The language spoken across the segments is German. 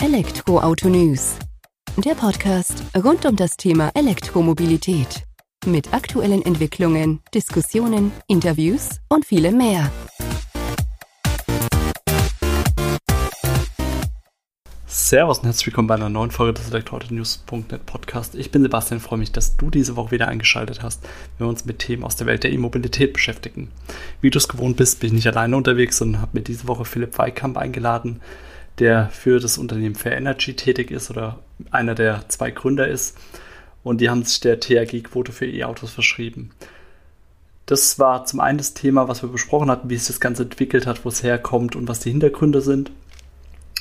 Elektroauto News. Der Podcast rund um das Thema Elektromobilität. Mit aktuellen Entwicklungen, Diskussionen, Interviews und vielem mehr. Servus und herzlich willkommen bei einer neuen Folge des Elektroauto-News.net Podcast. Ich bin Sebastian, freue mich, dass du diese Woche wieder eingeschaltet hast, wenn wir uns mit Themen aus der Welt der E-Mobilität beschäftigen. Wie du es gewohnt bist, bin ich nicht alleine unterwegs, sondern habe mir diese Woche Philipp Weikamp eingeladen, der für das Unternehmen Fair Energy tätig ist oder einer der zwei Gründer ist. Und die haben sich der THG-Quote für E-Autos verschrieben. Das war zum einen das Thema, was wir besprochen hatten, wie sich das Ganze entwickelt hat, wo es herkommt und was die Hintergründe sind.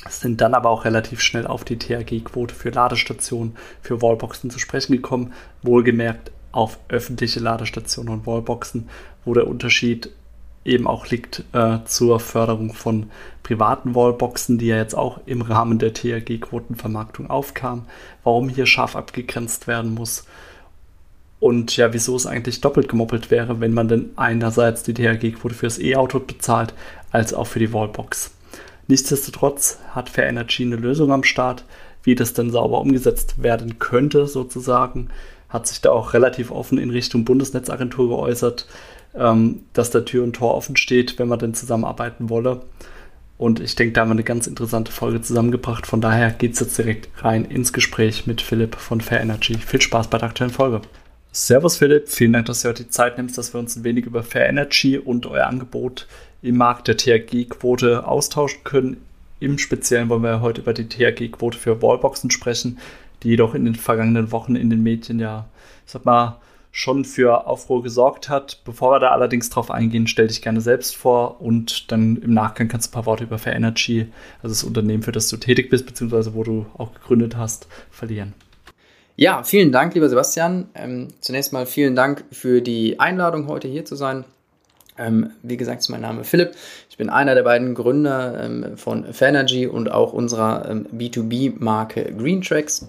Sind dann aber auch relativ schnell auf die THG-Quote für Ladestationen, für Wallboxen zu sprechen gekommen. Wohlgemerkt auf öffentliche Ladestationen und Wallboxen, wo der Unterschied eben auch liegt äh, zur Förderung von privaten Wallboxen, die ja jetzt auch im Rahmen der THG-Quotenvermarktung aufkam, warum hier scharf abgegrenzt werden muss und ja, wieso es eigentlich doppelt gemoppelt wäre, wenn man denn einerseits die THG-Quote fürs E-Auto bezahlt, als auch für die Wallbox. Nichtsdestotrotz hat Fair Energy eine Lösung am Start, wie das denn sauber umgesetzt werden könnte, sozusagen. Hat sich da auch relativ offen in Richtung Bundesnetzagentur geäußert, ähm, dass da Tür und Tor offen steht, wenn man denn zusammenarbeiten wolle. Und ich denke, da haben wir eine ganz interessante Folge zusammengebracht. Von daher geht es jetzt direkt rein ins Gespräch mit Philipp von Fair Energy. Viel Spaß bei der aktuellen Folge. Servus Philipp, vielen Dank, dass du heute die Zeit nimmst, dass wir uns ein wenig über Fair Energy und euer Angebot im Markt der THG-Quote austauschen können. Im Speziellen wollen wir heute über die THG-Quote für Wallboxen sprechen, die jedoch in den vergangenen Wochen in den Medien ja, ich sag mal, schon für Aufruhr gesorgt hat. Bevor wir da allerdings drauf eingehen, stell dich gerne selbst vor und dann im Nachgang kannst du ein paar Worte über Fair Energy, also das Unternehmen, für das du tätig bist, beziehungsweise wo du auch gegründet hast, verlieren. Ja, vielen Dank, lieber Sebastian. Ähm, zunächst mal vielen Dank für die Einladung, heute hier zu sein. Ähm, wie gesagt, ist mein Name Philipp. Ich bin einer der beiden Gründer ähm, von Fanergy und auch unserer ähm, B2B-Marke Greentracks.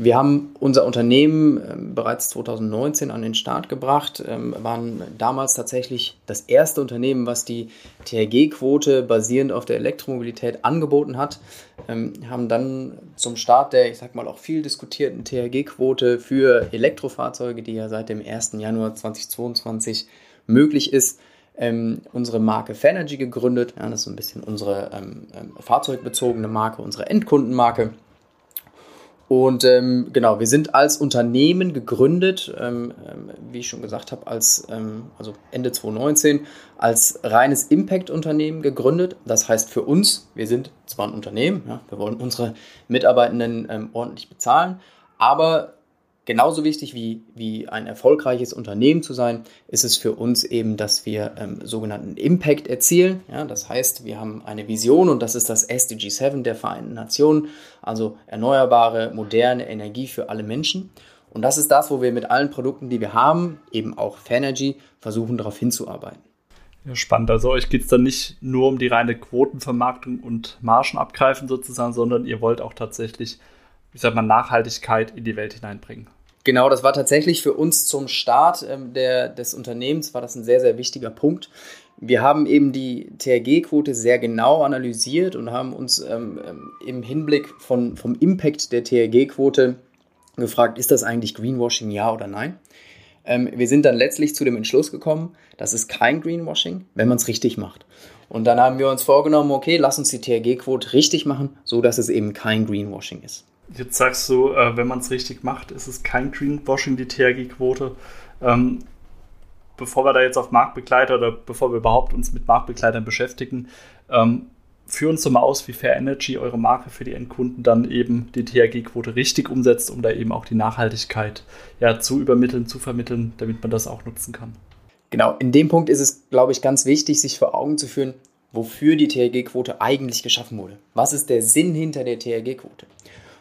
Wir haben unser Unternehmen ähm, bereits 2019 an den Start gebracht, ähm, waren damals tatsächlich das erste Unternehmen, was die THG-Quote basierend auf der Elektromobilität angeboten hat, ähm, haben dann zum Start der, ich sag mal, auch viel diskutierten THG-Quote für Elektrofahrzeuge, die ja seit dem 1. Januar 2022 möglich ist, unsere Marke Fanergy gegründet. Das ist so ein bisschen unsere fahrzeugbezogene Marke, unsere Endkundenmarke. Und ähm, genau, wir sind als Unternehmen gegründet, ähm, ähm, wie ich schon gesagt habe, als ähm, also Ende 2019 als reines Impact-Unternehmen gegründet. Das heißt für uns, wir sind zwar ein Unternehmen, ja, wir wollen unsere Mitarbeitenden ähm, ordentlich bezahlen, aber genauso wichtig wie, wie ein erfolgreiches Unternehmen zu sein, ist es für uns eben, dass wir ähm, sogenannten Impact erzielen. Ja, das heißt, wir haben eine Vision und das ist das SDG 7 der Vereinten Nationen, also erneuerbare, moderne Energie für alle Menschen. Und das ist das, wo wir mit allen Produkten, die wir haben, eben auch Fanergy, versuchen darauf hinzuarbeiten. Ja, spannend. Also euch geht es dann nicht nur um die reine Quotenvermarktung und Margen abgreifen sozusagen, sondern ihr wollt auch tatsächlich, ich sag mal, Nachhaltigkeit in die Welt hineinbringen. Genau, das war tatsächlich für uns zum Start ähm, der, des Unternehmens, war das ein sehr, sehr wichtiger Punkt. Wir haben eben die THG-Quote sehr genau analysiert und haben uns ähm, ähm im Hinblick von, vom Impact der THG-Quote gefragt, ist das eigentlich Greenwashing, ja oder nein? Ähm, wir sind dann letztlich zu dem Entschluss gekommen, das ist kein Greenwashing, wenn man es richtig macht. Und dann haben wir uns vorgenommen, okay, lass uns die THG-Quote richtig machen, so dass es eben kein Greenwashing ist. Jetzt sagst du, äh, wenn man es richtig macht, ist es kein Greenwashing, die THG-Quote. Ähm, bevor wir da jetzt auf Marktbegleiter oder bevor wir überhaupt uns mit Marktbegleitern beschäftigen, ähm, führ uns doch mal aus, wie Fair Energy, eure Marke für die Endkunden, dann eben die THG-Quote richtig umsetzt, um da eben auch die Nachhaltigkeit ja, zu übermitteln, zu vermitteln, damit man das auch nutzen kann. Genau, in dem Punkt ist es, glaube ich, ganz wichtig, sich vor Augen zu führen, wofür die THG-Quote eigentlich geschaffen wurde. Was ist der Sinn hinter der THG-Quote?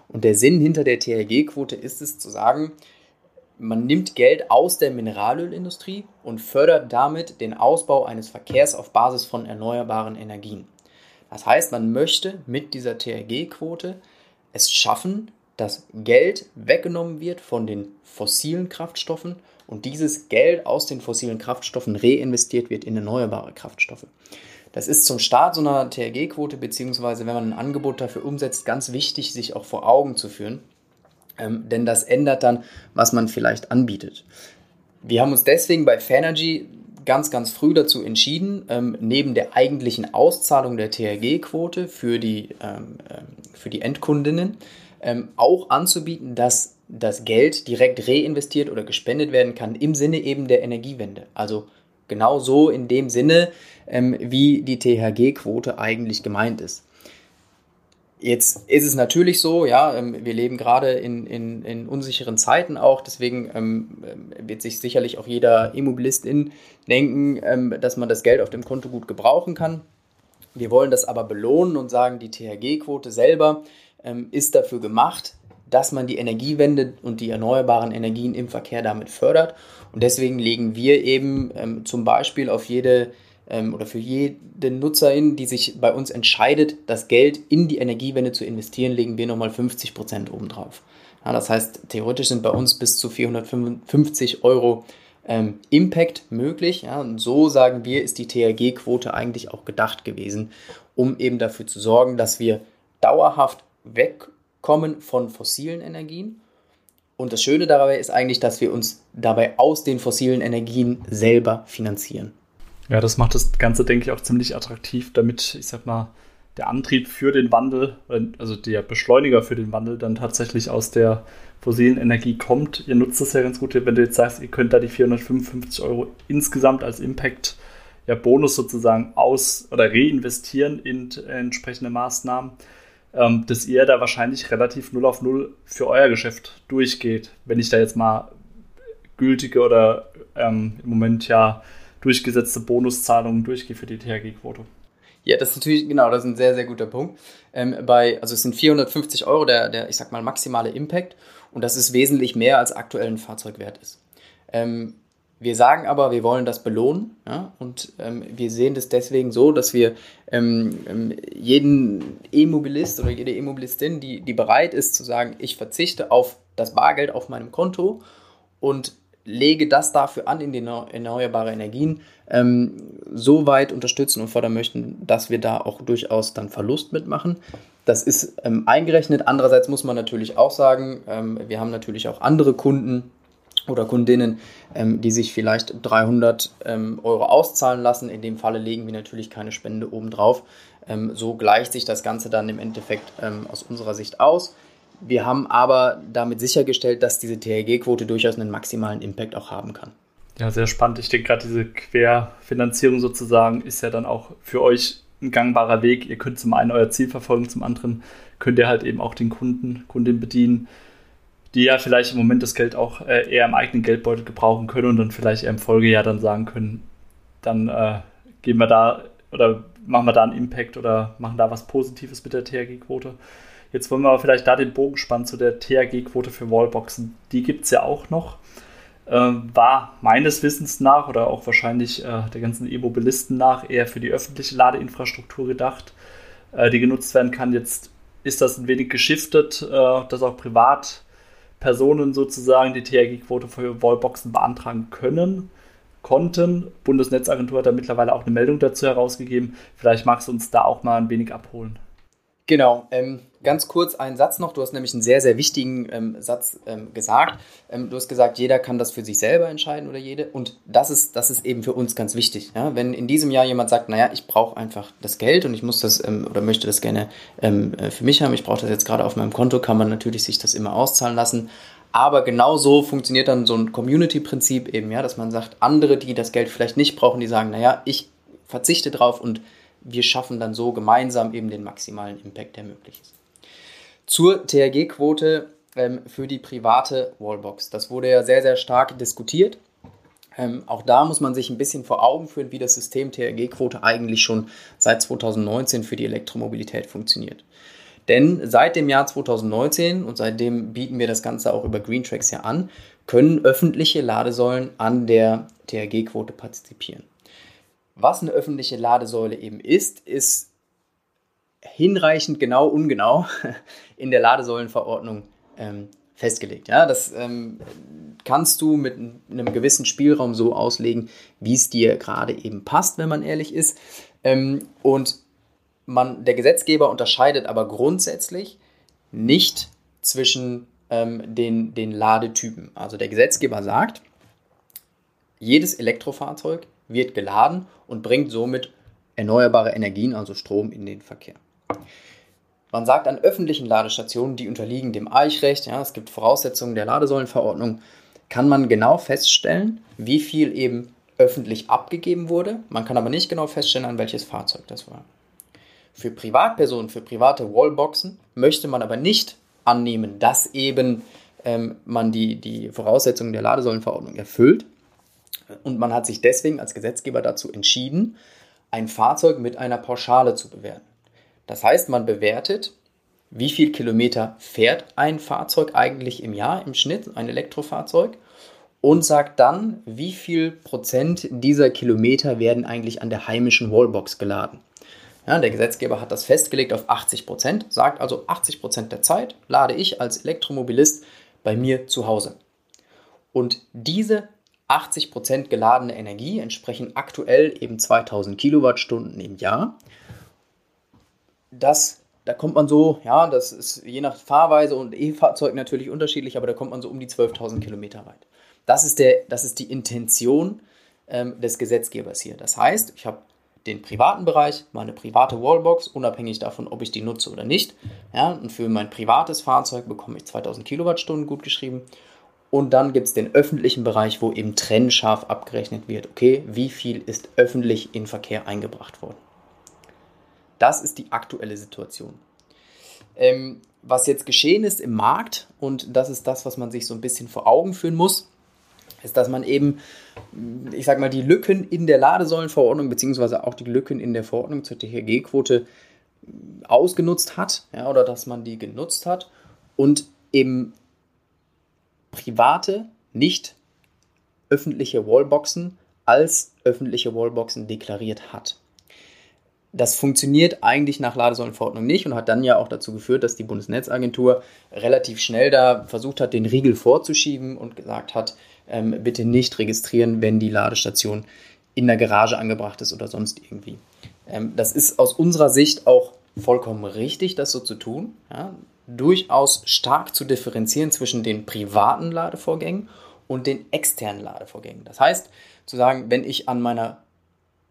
Und der Sinn hinter der THG-Quote ist es zu sagen, man nimmt Geld aus der Mineralölindustrie und fördert damit den Ausbau eines Verkehrs auf Basis von erneuerbaren Energien. Das heißt, man möchte mit dieser THG-Quote es schaffen, dass Geld weggenommen wird von den fossilen Kraftstoffen und dieses Geld aus den fossilen Kraftstoffen reinvestiert wird in erneuerbare Kraftstoffe. Das ist zum Start so einer TRG-Quote, beziehungsweise wenn man ein Angebot dafür umsetzt, ganz wichtig, sich auch vor Augen zu führen. Ähm, denn das ändert dann, was man vielleicht anbietet. Wir haben uns deswegen bei Fanergy ganz, ganz früh dazu entschieden, ähm, neben der eigentlichen Auszahlung der TRG-Quote für, die, ähm, ähm, für die Endkundinnen ähm, auch anzubieten, dass das Geld direkt reinvestiert oder gespendet werden kann im Sinne eben der Energiewende. Also genau so in dem Sinne, ähm, wie die THG-Quote eigentlich gemeint ist. Jetzt ist es natürlich so, ja, ähm, wir leben gerade in, in, in unsicheren Zeiten auch, deswegen ähm, ähm, wird sich sicherlich auch jeder Immobilistin denken, ähm, dass man das Geld auf dem Konto gut gebrauchen kann. Wir wollen das aber belohnen und sagen, die THG-Quote selber ähm, ist dafür gemacht, dass man die Energiewende und die erneuerbaren Energien im Verkehr damit fördert. Und deswegen legen wir eben ähm, zum Beispiel auf jede ähm, oder für jede Nutzerin, die sich bei uns entscheidet, das Geld in die Energiewende zu investieren, legen wir nochmal 50 Prozent obendrauf. Ja, das heißt, theoretisch sind bei uns bis zu 455 Euro ähm, Impact möglich. Ja, und so sagen wir, ist die THG-Quote eigentlich auch gedacht gewesen, um eben dafür zu sorgen, dass wir dauerhaft wegkommen von fossilen Energien. Und das Schöne dabei ist eigentlich, dass wir uns dabei aus den fossilen Energien selber finanzieren. Ja, das macht das Ganze, denke ich, auch ziemlich attraktiv, damit, ich sag mal, der Antrieb für den Wandel, also der Beschleuniger für den Wandel dann tatsächlich aus der fossilen Energie kommt. Ihr nutzt das ja ganz gut, wenn du jetzt sagst, ihr könnt da die 455 Euro insgesamt als Impact ja, Bonus sozusagen aus oder reinvestieren in entsprechende Maßnahmen, ähm, dass ihr da wahrscheinlich relativ null auf null für euer Geschäft durchgeht. Wenn ich da jetzt mal gültige oder ähm, im Moment ja durchgesetzte Bonuszahlungen durchgehe für die THG-Quote. Ja, das ist natürlich, genau, das ist ein sehr, sehr guter Punkt. Ähm, bei, also es sind 450 Euro der, der, ich sag mal, maximale Impact und das ist wesentlich mehr als aktuell ein Fahrzeug wert ist. Ähm, wir sagen aber, wir wollen das belohnen ja, und ähm, wir sehen das deswegen so, dass wir ähm, ähm jeden E-Mobilist oder jede E-Mobilistin, die, die bereit ist zu sagen, ich verzichte auf das Bargeld auf meinem Konto und lege das dafür an, in die erneuerbare Energien ähm, so weit unterstützen und fördern möchten, dass wir da auch durchaus dann Verlust mitmachen. Das ist ähm, eingerechnet. Andererseits muss man natürlich auch sagen, ähm, wir haben natürlich auch andere Kunden oder Kundinnen, ähm, die sich vielleicht 300 ähm, Euro auszahlen lassen. In dem Falle legen wir natürlich keine Spende obendrauf. Ähm, so gleicht sich das Ganze dann im Endeffekt aus unserer Sicht aus. Wir haben aber damit sichergestellt, dass diese THG-Quote durchaus einen maximalen Impact auch haben kann. Ja, sehr spannend. Ich denke gerade diese Querfinanzierung sozusagen ist ja dann auch für euch ein gangbarer Weg. Ihr könnt zum einen euer Ziel verfolgen, zum anderen könnt ihr halt eben auch den Kunden, Kundin bedienen, die ja vielleicht im Moment das Geld auch äh, eher im eigenen Geldbeutel gebrauchen können und dann vielleicht eher im Folgejahr dann sagen können, dann äh, gehen wir da oder machen wir da einen Impact oder machen da was Positives mit der THG-Quote. Jetzt wollen wir aber vielleicht da den Bogen spannen zu der THG-Quote für Wallboxen. Die gibt es ja auch noch. Ähm, war meines Wissens nach oder auch wahrscheinlich äh, der ganzen E-Mobilisten nach eher für die öffentliche Ladeinfrastruktur gedacht, äh, die genutzt werden kann. Jetzt ist das ein wenig geschiftet, äh, dass auch Privatpersonen sozusagen die THG-Quote für Wallboxen beantragen können konnten. Bundesnetzagentur hat da mittlerweile auch eine Meldung dazu herausgegeben. Vielleicht magst du uns da auch mal ein wenig abholen. Genau, ähm, ganz kurz einen Satz noch. Du hast nämlich einen sehr, sehr wichtigen ähm, Satz ähm, gesagt. Ähm, du hast gesagt, jeder kann das für sich selber entscheiden oder jede. Und das ist, das ist eben für uns ganz wichtig. Ja? Wenn in diesem Jahr jemand sagt, naja, ich brauche einfach das Geld und ich muss das ähm, oder möchte das gerne ähm, äh, für mich haben, ich brauche das jetzt gerade auf meinem Konto, kann man natürlich sich das immer auszahlen lassen. Aber genau so funktioniert dann so ein Community-Prinzip eben, ja, dass man sagt, andere, die das Geld vielleicht nicht brauchen, die sagen, naja, ich verzichte drauf und wir schaffen dann so gemeinsam eben den maximalen Impact, der möglich ist. Zur THG-Quote ähm, für die private Wallbox. Das wurde ja sehr, sehr stark diskutiert. Ähm, auch da muss man sich ein bisschen vor Augen führen, wie das System THG-Quote eigentlich schon seit 2019 für die Elektromobilität funktioniert. Denn seit dem Jahr 2019 und seitdem bieten wir das Ganze auch über Green Tracks ja an, können öffentliche Ladesäulen an der THG-Quote partizipieren. Was eine öffentliche Ladesäule eben ist, ist hinreichend genau ungenau in der Ladesäulenverordnung ähm, festgelegt. Ja, das ähm, kannst du mit einem gewissen Spielraum so auslegen, wie es dir gerade eben passt, wenn man ehrlich ist. Ähm, und man, der Gesetzgeber unterscheidet aber grundsätzlich nicht zwischen ähm, den, den Ladetypen. Also der Gesetzgeber sagt, jedes Elektrofahrzeug wird geladen und bringt somit erneuerbare Energien, also Strom, in den Verkehr. Man sagt an öffentlichen Ladestationen, die unterliegen dem Eichrecht, ja, es gibt Voraussetzungen der Ladesäulenverordnung, kann man genau feststellen, wie viel eben öffentlich abgegeben wurde. Man kann aber nicht genau feststellen, an welches Fahrzeug das war. Für Privatpersonen, für private Wallboxen möchte man aber nicht annehmen, dass eben ähm, man die, die Voraussetzungen der Ladesäulenverordnung erfüllt. Und man hat sich deswegen als Gesetzgeber dazu entschieden, ein Fahrzeug mit einer Pauschale zu bewerten. Das heißt, man bewertet, wie viel Kilometer fährt ein Fahrzeug eigentlich im Jahr im Schnitt, ein Elektrofahrzeug, und sagt dann, wie viel Prozent dieser Kilometer werden eigentlich an der heimischen Wallbox geladen. Ja, der Gesetzgeber hat das festgelegt auf 80 Prozent, sagt also 80 Prozent der Zeit lade ich als Elektromobilist bei mir zu Hause. Und diese 80 Prozent geladene Energie entsprechen aktuell eben 2000 Kilowattstunden im Jahr das, da kommt man so, ja, das ist je nach Fahrweise und E-Fahrzeug natürlich unterschiedlich, aber da kommt man so um die 12.000 Kilometer weit. Das ist, der, das ist die Intention ähm, des Gesetzgebers hier. Das heißt, ich habe den privaten Bereich, meine private Wallbox, unabhängig davon, ob ich die nutze oder nicht. Ja, und für mein privates Fahrzeug bekomme ich 2000 Kilowattstunden gut geschrieben. Und dann gibt es den öffentlichen Bereich, wo eben trennscharf abgerechnet wird, okay, wie viel ist öffentlich in Verkehr eingebracht worden. Das ist die aktuelle Situation. Ähm, was jetzt geschehen ist im Markt, und das ist das, was man sich so ein bisschen vor Augen führen muss, ist, dass man eben, ich sag mal, die Lücken in der Ladesäulenverordnung, beziehungsweise auch die Lücken in der Verordnung zur THG-Quote ausgenutzt hat, ja, oder dass man die genutzt hat und eben private, nicht öffentliche Wallboxen als öffentliche Wallboxen deklariert hat. Das funktioniert eigentlich nach Ladesäulenverordnung nicht und hat dann ja auch dazu geführt, dass die Bundesnetzagentur relativ schnell da versucht hat, den Riegel vorzuschieben und gesagt hat, ähm, bitte nicht registrieren, wenn die Ladestation in der Garage angebracht ist oder sonst irgendwie. Ähm, das ist aus unserer Sicht auch vollkommen richtig, das so zu tun. Ja? Durchaus stark zu differenzieren zwischen den privaten Ladevorgängen und den externen Ladevorgängen. Das heißt, zu sagen, wenn ich an meiner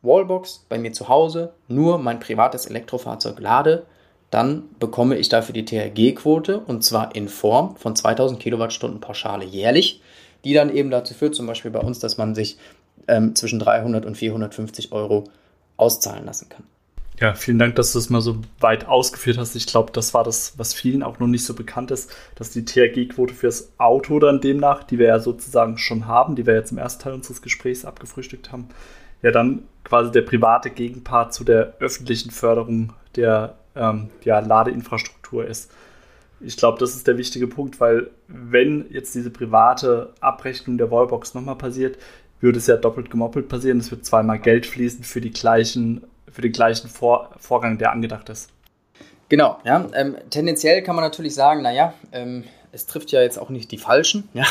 Wallbox bei mir zu Hause nur mein privates Elektrofahrzeug lade, dann bekomme ich dafür die THG-Quote und zwar in Form von 2000 Kilowattstunden Pauschale jährlich, die dann eben dazu führt, zum Beispiel bei uns, dass man sich ähm, zwischen 300 und 450 Euro auszahlen lassen kann. Ja, vielen Dank, dass du das mal so weit ausgeführt hast. Ich glaube, das war das, was vielen auch noch nicht so bekannt ist, dass die THG-Quote fürs Auto dann demnach, die wir ja sozusagen schon haben, die wir jetzt im ersten Teil unseres Gesprächs abgefrühstückt haben, ja dann quasi der private Gegenpart zu der öffentlichen Förderung der ähm, ja, Ladeinfrastruktur ist. Ich glaube, das ist der wichtige Punkt, weil wenn jetzt diese private Abrechnung der Wallbox nochmal passiert, würde es ja doppelt gemoppelt passieren. Es wird zweimal Geld fließen für, die gleichen, für den gleichen Vor Vorgang, der angedacht ist. Genau, ja. Ähm, tendenziell kann man natürlich sagen, naja, ähm, es trifft ja jetzt auch nicht die Falschen. Ja?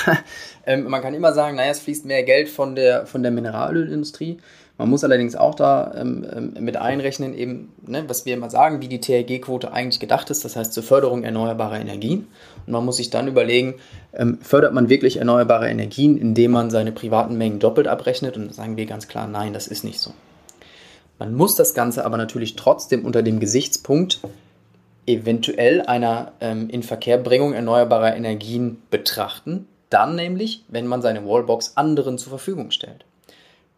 Ähm, man kann immer sagen, naja, es fließt mehr Geld von der, von der Mineralölindustrie. Man muss allerdings auch da ähm, ähm, mit einrechnen, eben, ne, was wir immer sagen, wie die THG-Quote eigentlich gedacht ist, das heißt zur Förderung erneuerbarer Energien. Und man muss sich dann überlegen, ähm, fördert man wirklich erneuerbare Energien, indem man seine privaten Mengen doppelt abrechnet? Und sagen wir ganz klar, nein, das ist nicht so. Man muss das Ganze aber natürlich trotzdem unter dem Gesichtspunkt eventuell einer ähm, Inverkehrbringung erneuerbarer Energien betrachten, dann nämlich, wenn man seine Wallbox anderen zur Verfügung stellt.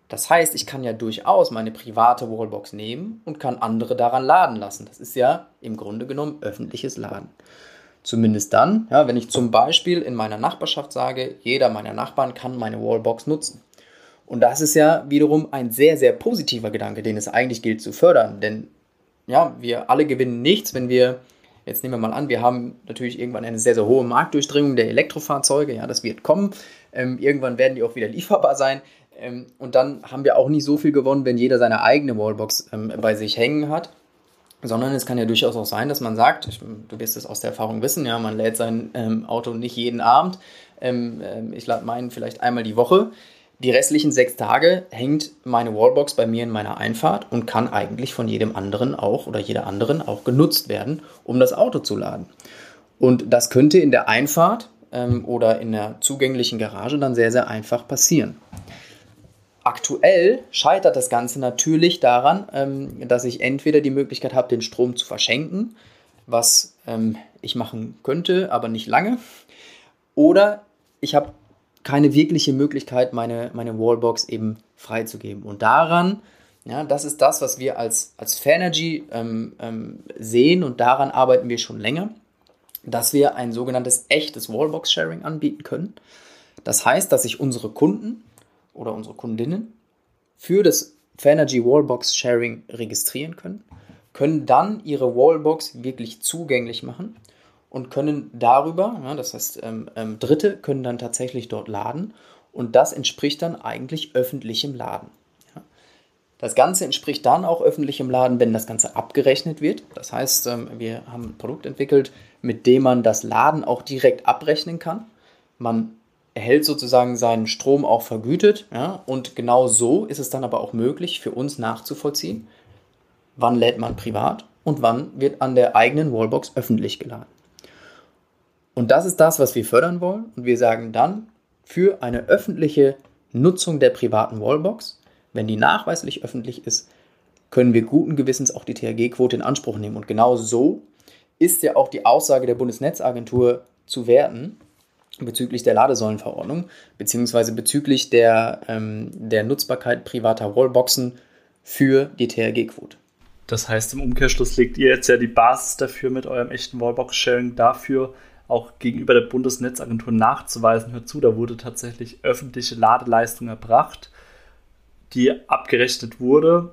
Das heißt, ich kann ja durchaus meine private Wallbox nehmen und kann andere daran laden lassen. Das ist ja im Grunde genommen öffentliches Laden. Zumindest dann, ja, wenn ich zum Beispiel in meiner Nachbarschaft sage, jeder meiner Nachbarn kann meine Wallbox nutzen. Und das ist ja wiederum ein sehr, sehr positiver Gedanke, den es eigentlich gilt zu fördern. Denn ja, wir alle gewinnen nichts, wenn wir, jetzt nehmen wir mal an, wir haben natürlich irgendwann eine sehr, sehr hohe Marktdurchdringung der Elektrofahrzeuge. Ja, das wird kommen. Ähm, irgendwann werden die auch wieder lieferbar sein. Ähm, und dann haben wir auch nicht so viel gewonnen, wenn jeder seine eigene Wallbox ähm, bei sich hängen hat. sondern es kann ja durchaus auch sein, dass man sagt, ich, du wirst es aus der Erfahrung wissen, ja, man lädt sein ähm, Auto nicht jeden Abend, ähm, ähm, ich lade meinen vielleicht einmal die Woche. Die restlichen sechs Tage hängt meine Wallbox bei mir in meiner Einfahrt und kann eigentlich von jedem anderen auch oder jeder anderen auch genutzt werden, um das Auto zu laden. Und das könnte in der Einfahrt ähm, oder in der zugänglichen Garage dann sehr, sehr einfach passieren. Aktuell scheitert das Ganze natürlich daran, ähm, dass ich entweder die Möglichkeit habe, den Strom zu verschenken, was ähm, ich machen könnte, aber nicht lange, oder ich habe keine wirkliche Möglichkeit, meine, meine Wallbox eben freizugeben. Und daran, ja, das ist das, was wir als, als Fanergy ähm, ähm, sehen und daran arbeiten wir schon länger, dass wir ein sogenanntes echtes Wallbox-Sharing anbieten können. Das heißt, dass sich unsere Kunden oder unsere Kundinnen für das Fanergy Wallbox Sharing registrieren können, können dann ihre Wallbox wirklich zugänglich machen und können darüber, ja, das heißt, ähm, ähm, Dritte können dann tatsächlich dort laden und das entspricht dann eigentlich öffentlichem Laden. Ja. Das Ganze entspricht dann auch öffentlichem Laden, wenn das Ganze abgerechnet wird. Das heißt, ähm, wir haben ein Produkt entwickelt, mit dem man das Laden auch direkt abrechnen kann. Man erhält sozusagen seinen Strom auch vergütet. Ja? Und genau so ist es dann aber auch möglich für uns nachzuvollziehen, wann lädt man privat und wann wird an der eigenen Wallbox öffentlich geladen. Und das ist das, was wir fördern wollen. Und wir sagen dann, für eine öffentliche Nutzung der privaten Wallbox, wenn die nachweislich öffentlich ist, können wir guten Gewissens auch die THG-Quote in Anspruch nehmen. Und genau so ist ja auch die Aussage der Bundesnetzagentur zu werten, bezüglich der Ladesäulenverordnung, beziehungsweise bezüglich der, ähm, der Nutzbarkeit privater Wallboxen für die THG-Quote. Das heißt, im Umkehrschluss legt ihr jetzt ja die Basis dafür mit eurem echten Wallbox-Sharing dafür, auch gegenüber der Bundesnetzagentur nachzuweisen, hört zu, da wurde tatsächlich öffentliche Ladeleistung erbracht, die abgerechnet wurde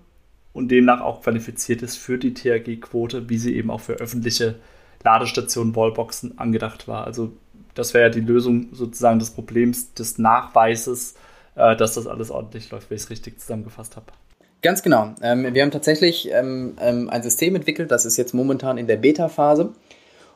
und demnach auch qualifiziert ist für die THG-Quote, wie sie eben auch für öffentliche Ladestationen, Wallboxen angedacht war. Also das wäre ja die Lösung sozusagen des Problems des Nachweises, äh, dass das alles ordentlich läuft, wenn ich es richtig zusammengefasst habe. Ganz genau. Ähm, wir haben tatsächlich ähm, ähm, ein System entwickelt, das ist jetzt momentan in der Beta-Phase.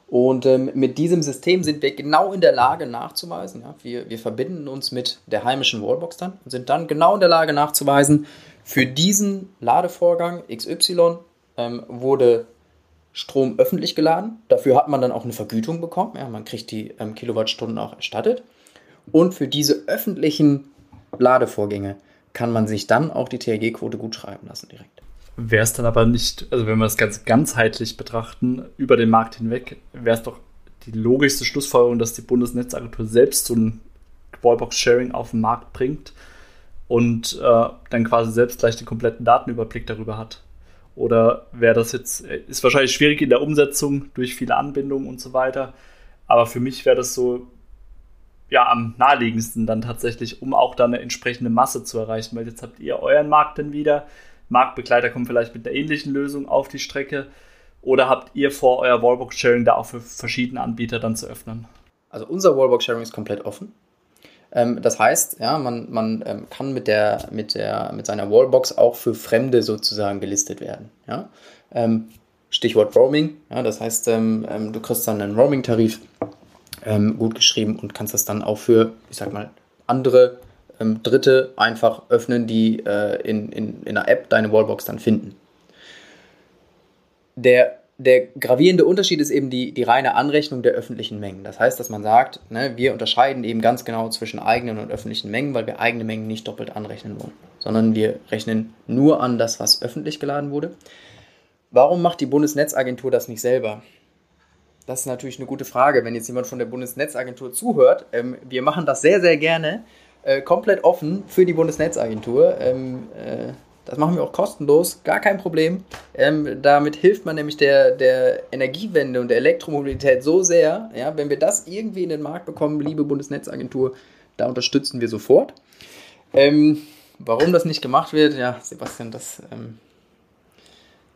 Und ähm, mit diesem System sind wir genau in der Lage nachzuweisen. Ja, wir, wir verbinden uns mit der heimischen Wallbox dann und sind dann genau in der Lage nachzuweisen, für diesen Ladevorgang XY ähm, wurde Strom öffentlich geladen. Dafür hat man dann auch eine Vergütung bekommen. Ja, man kriegt die ähm, Kilowattstunden auch erstattet. Und für diese öffentlichen Ladevorgänge kann man sich dann auch die THG-Quote gut schreiben lassen direkt. Wäre es dann aber nicht, also wenn wir das Ganze ganzheitlich betrachten, über den Markt hinweg, wäre es doch die logischste Schlussfolgerung, dass die Bundesnetzagentur selbst so ein Wallbox-Sharing auf den Markt bringt und äh, dann quasi selbst gleich den kompletten Datenüberblick darüber hat. Oder wäre das jetzt, ist wahrscheinlich schwierig in der Umsetzung durch viele Anbindungen und so weiter. Aber für mich wäre das so, ja, am naheliegendsten dann tatsächlich, um auch dann eine entsprechende Masse zu erreichen. Weil jetzt habt ihr euren Markt dann wieder. Marktbegleiter kommen vielleicht mit einer ähnlichen Lösung auf die Strecke. Oder habt ihr vor, euer Wallbox-Sharing da auch für verschiedene Anbieter dann zu öffnen? Also unser Wallbox-Sharing ist komplett offen. Ähm, das heißt, ja, man, man ähm, kann mit, der, mit, der, mit seiner Wallbox auch für Fremde sozusagen gelistet werden. Ja? Ähm, Stichwort Roaming, ja, das heißt, du kriegst dann einen Roaming-Tarif gut geschrieben und kannst das dann auch für, ich sag mal, andere Dritte einfach öffnen, die äh, in, in, in einer App deine Wallbox dann finden. Der der gravierende Unterschied ist eben die, die reine Anrechnung der öffentlichen Mengen. Das heißt, dass man sagt, ne, wir unterscheiden eben ganz genau zwischen eigenen und öffentlichen Mengen, weil wir eigene Mengen nicht doppelt anrechnen wollen, sondern wir rechnen nur an das, was öffentlich geladen wurde. Warum macht die Bundesnetzagentur das nicht selber? Das ist natürlich eine gute Frage, wenn jetzt jemand von der Bundesnetzagentur zuhört. Ähm, wir machen das sehr, sehr gerne, äh, komplett offen für die Bundesnetzagentur. Ähm, äh, das machen wir auch kostenlos, gar kein Problem. Ähm, damit hilft man nämlich der, der Energiewende und der Elektromobilität so sehr. Ja, wenn wir das irgendwie in den Markt bekommen, liebe Bundesnetzagentur, da unterstützen wir sofort. Ähm, warum das nicht gemacht wird, ja, Sebastian, das ähm,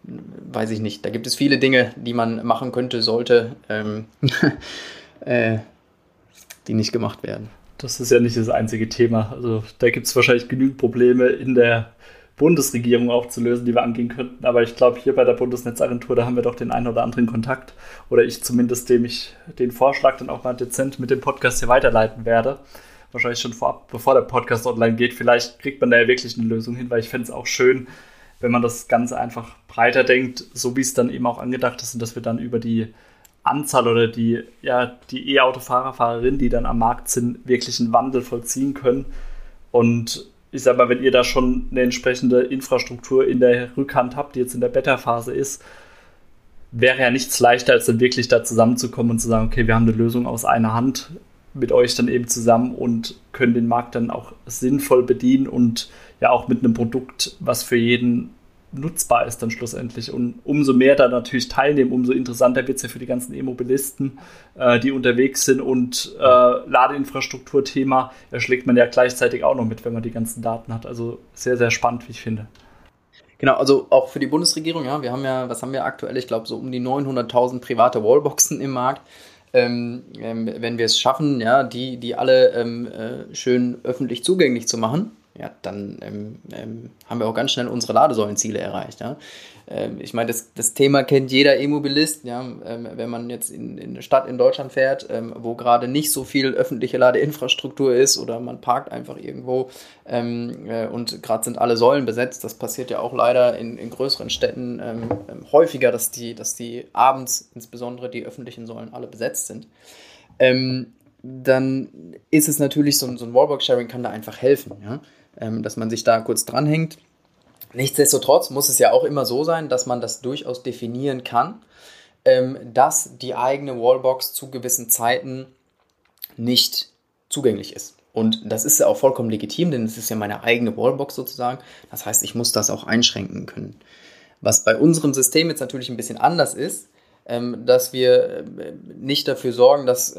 weiß ich nicht. Da gibt es viele Dinge, die man machen könnte, sollte, ähm, äh, die nicht gemacht werden. Das ist ja nicht das einzige Thema. Also da gibt es wahrscheinlich genügend Probleme in der Bundesregierung aufzulösen, die wir angehen könnten. Aber ich glaube, hier bei der Bundesnetzagentur, da haben wir doch den einen oder anderen Kontakt. Oder ich zumindest, dem ich den Vorschlag dann auch mal dezent mit dem Podcast hier weiterleiten werde. Wahrscheinlich schon vorab, bevor der Podcast online geht. Vielleicht kriegt man da ja wirklich eine Lösung hin, weil ich fände es auch schön, wenn man das Ganze einfach breiter denkt, so wie es dann eben auch angedacht ist und dass wir dann über die Anzahl oder die, ja, die E-Autofahrer, Fahrerinnen, die dann am Markt sind, wirklich einen Wandel vollziehen können. Und ich sag mal, wenn ihr da schon eine entsprechende Infrastruktur in der Rückhand habt, die jetzt in der Beta-Phase ist, wäre ja nichts leichter, als dann wirklich da zusammenzukommen und zu sagen, okay, wir haben eine Lösung aus einer Hand mit euch dann eben zusammen und können den Markt dann auch sinnvoll bedienen und ja auch mit einem Produkt, was für jeden nutzbar ist dann schlussendlich. Und umso mehr da natürlich teilnehmen, umso interessanter wird es ja für die ganzen E-Mobilisten, äh, die unterwegs sind. Und äh, Ladeinfrastruktur-Thema erschlägt man ja gleichzeitig auch noch mit, wenn man die ganzen Daten hat. Also sehr, sehr spannend, wie ich finde. Genau, also auch für die Bundesregierung, ja, wir haben ja, was haben wir aktuell? Ich glaube, so um die 900.000 private Wallboxen im Markt. Ähm, ähm, wenn wir es schaffen, ja, die, die alle ähm, äh, schön öffentlich zugänglich zu machen, ja, dann ähm, ähm, haben wir auch ganz schnell unsere Ladesäulenziele erreicht. Ja. Ähm, ich meine, das, das Thema kennt jeder E-Mobilist. Ja. Ähm, wenn man jetzt in, in eine Stadt in Deutschland fährt, ähm, wo gerade nicht so viel öffentliche Ladeinfrastruktur ist oder man parkt einfach irgendwo ähm, äh, und gerade sind alle Säulen besetzt, das passiert ja auch leider in, in größeren Städten häufiger, dass die, dass die abends insbesondere die öffentlichen Säulen alle besetzt sind. dann ist es natürlich so, so ein Wallbox-Sharing kann da einfach helfen. Ja? Ähm, dass man sich da kurz dranhängt. Nichtsdestotrotz muss es ja auch immer so sein, dass man das durchaus definieren kann, ähm, dass die eigene Wallbox zu gewissen Zeiten nicht zugänglich ist. Und das ist ja auch vollkommen legitim, denn es ist ja meine eigene Wallbox sozusagen. Das heißt, ich muss das auch einschränken können. Was bei unserem System jetzt natürlich ein bisschen anders ist, ähm, dass wir nicht dafür sorgen, dass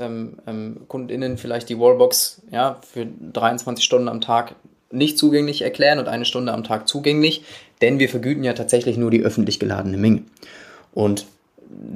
KundInnen vielleicht die Wallbox ja, für 23 Stunden am Tag nicht zugänglich erklären und eine Stunde am Tag zugänglich, denn wir vergüten ja tatsächlich nur die öffentlich geladene Menge. Und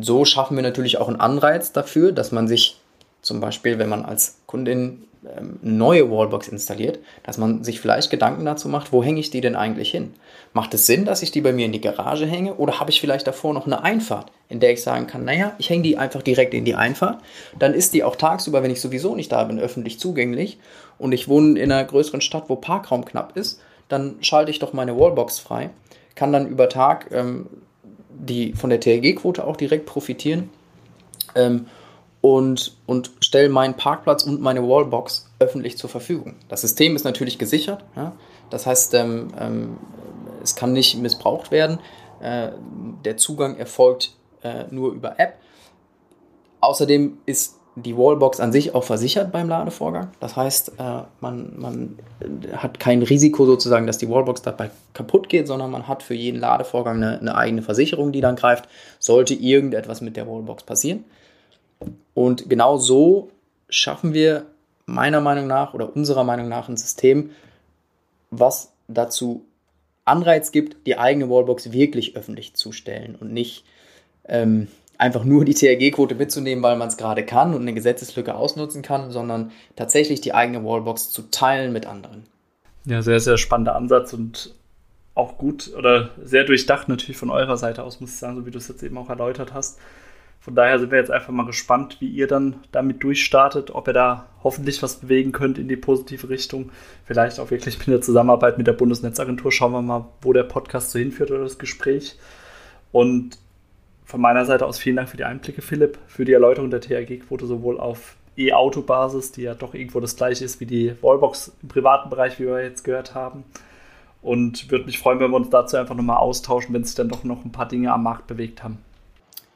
so schaffen wir natürlich auch einen Anreiz dafür, dass man sich zum Beispiel, wenn man als Kundin ähm, neue Wallbox installiert, dass man sich vielleicht Gedanken dazu macht, wo hänge ich die denn eigentlich hin? Macht es Sinn, dass ich die bei mir in die Garage hänge oder habe ich vielleicht davor noch eine Einfahrt, in der ich sagen kann, naja, ich hänge die einfach direkt in die Einfahrt, dann ist die auch tagsüber, wenn ich sowieso nicht da bin, öffentlich zugänglich und ich wohne in einer größeren Stadt, wo Parkraum knapp ist, dann schalte ich doch meine Wallbox frei, kann dann über Tag ähm, die von der TLG-Quote auch direkt profitieren ähm, und, und stelle meinen Parkplatz und meine Wallbox öffentlich zur Verfügung. Das System ist natürlich gesichert, ja? das heißt, ähm, ähm, es kann nicht missbraucht werden. Äh, der Zugang erfolgt äh, nur über App. Außerdem ist die Wallbox an sich auch versichert beim Ladevorgang. Das heißt, äh, man, man hat kein Risiko sozusagen, dass die Wallbox dabei kaputt geht, sondern man hat für jeden Ladevorgang eine, eine eigene Versicherung, die dann greift, sollte irgendetwas mit der Wallbox passieren. Und genau so schaffen wir meiner Meinung nach oder unserer Meinung nach ein System, was dazu Anreiz gibt, die eigene Wallbox wirklich öffentlich zu stellen und nicht ähm, einfach nur die THG-Quote mitzunehmen, weil man es gerade kann und eine Gesetzeslücke ausnutzen kann, sondern tatsächlich die eigene Wallbox zu teilen mit anderen. Ja, sehr, sehr spannender Ansatz und auch gut oder sehr durchdacht natürlich von eurer Seite aus, muss ich sagen, so wie du es jetzt eben auch erläutert hast. Von daher sind wir jetzt einfach mal gespannt, wie ihr dann damit durchstartet, ob ihr da hoffentlich was bewegen könnt in die positive Richtung. Vielleicht auch wirklich mit der Zusammenarbeit mit der Bundesnetzagentur. Schauen wir mal, wo der Podcast so hinführt oder das Gespräch. Und von meiner Seite aus vielen Dank für die Einblicke, Philipp, für die Erläuterung der THG-Quote sowohl auf E-Auto-Basis, die ja doch irgendwo das gleiche ist wie die Wallbox im privaten Bereich, wie wir jetzt gehört haben. Und würde mich freuen, wenn wir uns dazu einfach nochmal austauschen, wenn sich dann doch noch ein paar Dinge am Markt bewegt haben.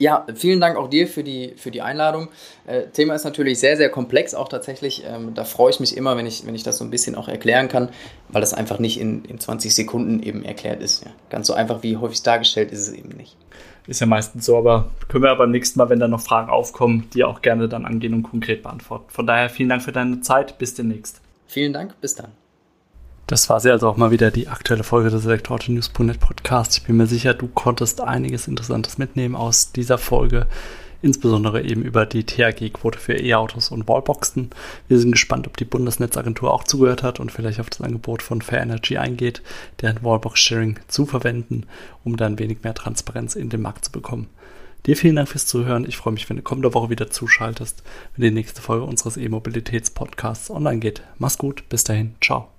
Ja, vielen Dank auch dir für die, für die Einladung. Äh, Thema ist natürlich sehr, sehr komplex, auch tatsächlich. Ähm, da freue ich mich immer, wenn ich, wenn ich das so ein bisschen auch erklären kann, weil das einfach nicht in, in 20 Sekunden eben erklärt ist. Ja. Ganz so einfach wie häufig dargestellt ist es eben nicht. Ist ja meistens so, aber können wir aber beim nächsten Mal, wenn da noch Fragen aufkommen, die auch gerne dann angehen und konkret beantworten. Von daher vielen Dank für deine Zeit. Bis demnächst. Vielen Dank. Bis dann. Das war sie also auch mal wieder die aktuelle Folge des Elektroauto-News.net Podcast. Ich bin mir sicher, du konntest einiges Interessantes mitnehmen aus dieser Folge. insbesondere eben über die THG-Quote für E-Autos und Wallboxen. Wir sind gespannt, ob die Bundesnetzagentur auch zugehört hat und vielleicht auf das Angebot von Fair Energy eingeht, deren Wallbox-Sharing zu verwenden, um dann wenig mehr Transparenz in den Markt zu bekommen. Dir vielen Dank fürs Zuhören. Ich freue mich, wenn du kommende Woche wieder zuschaltest, wenn die nächste Folge unseres E-Mobilitäts-Podcasts online geht. Mach's gut, bis dahin, ciao.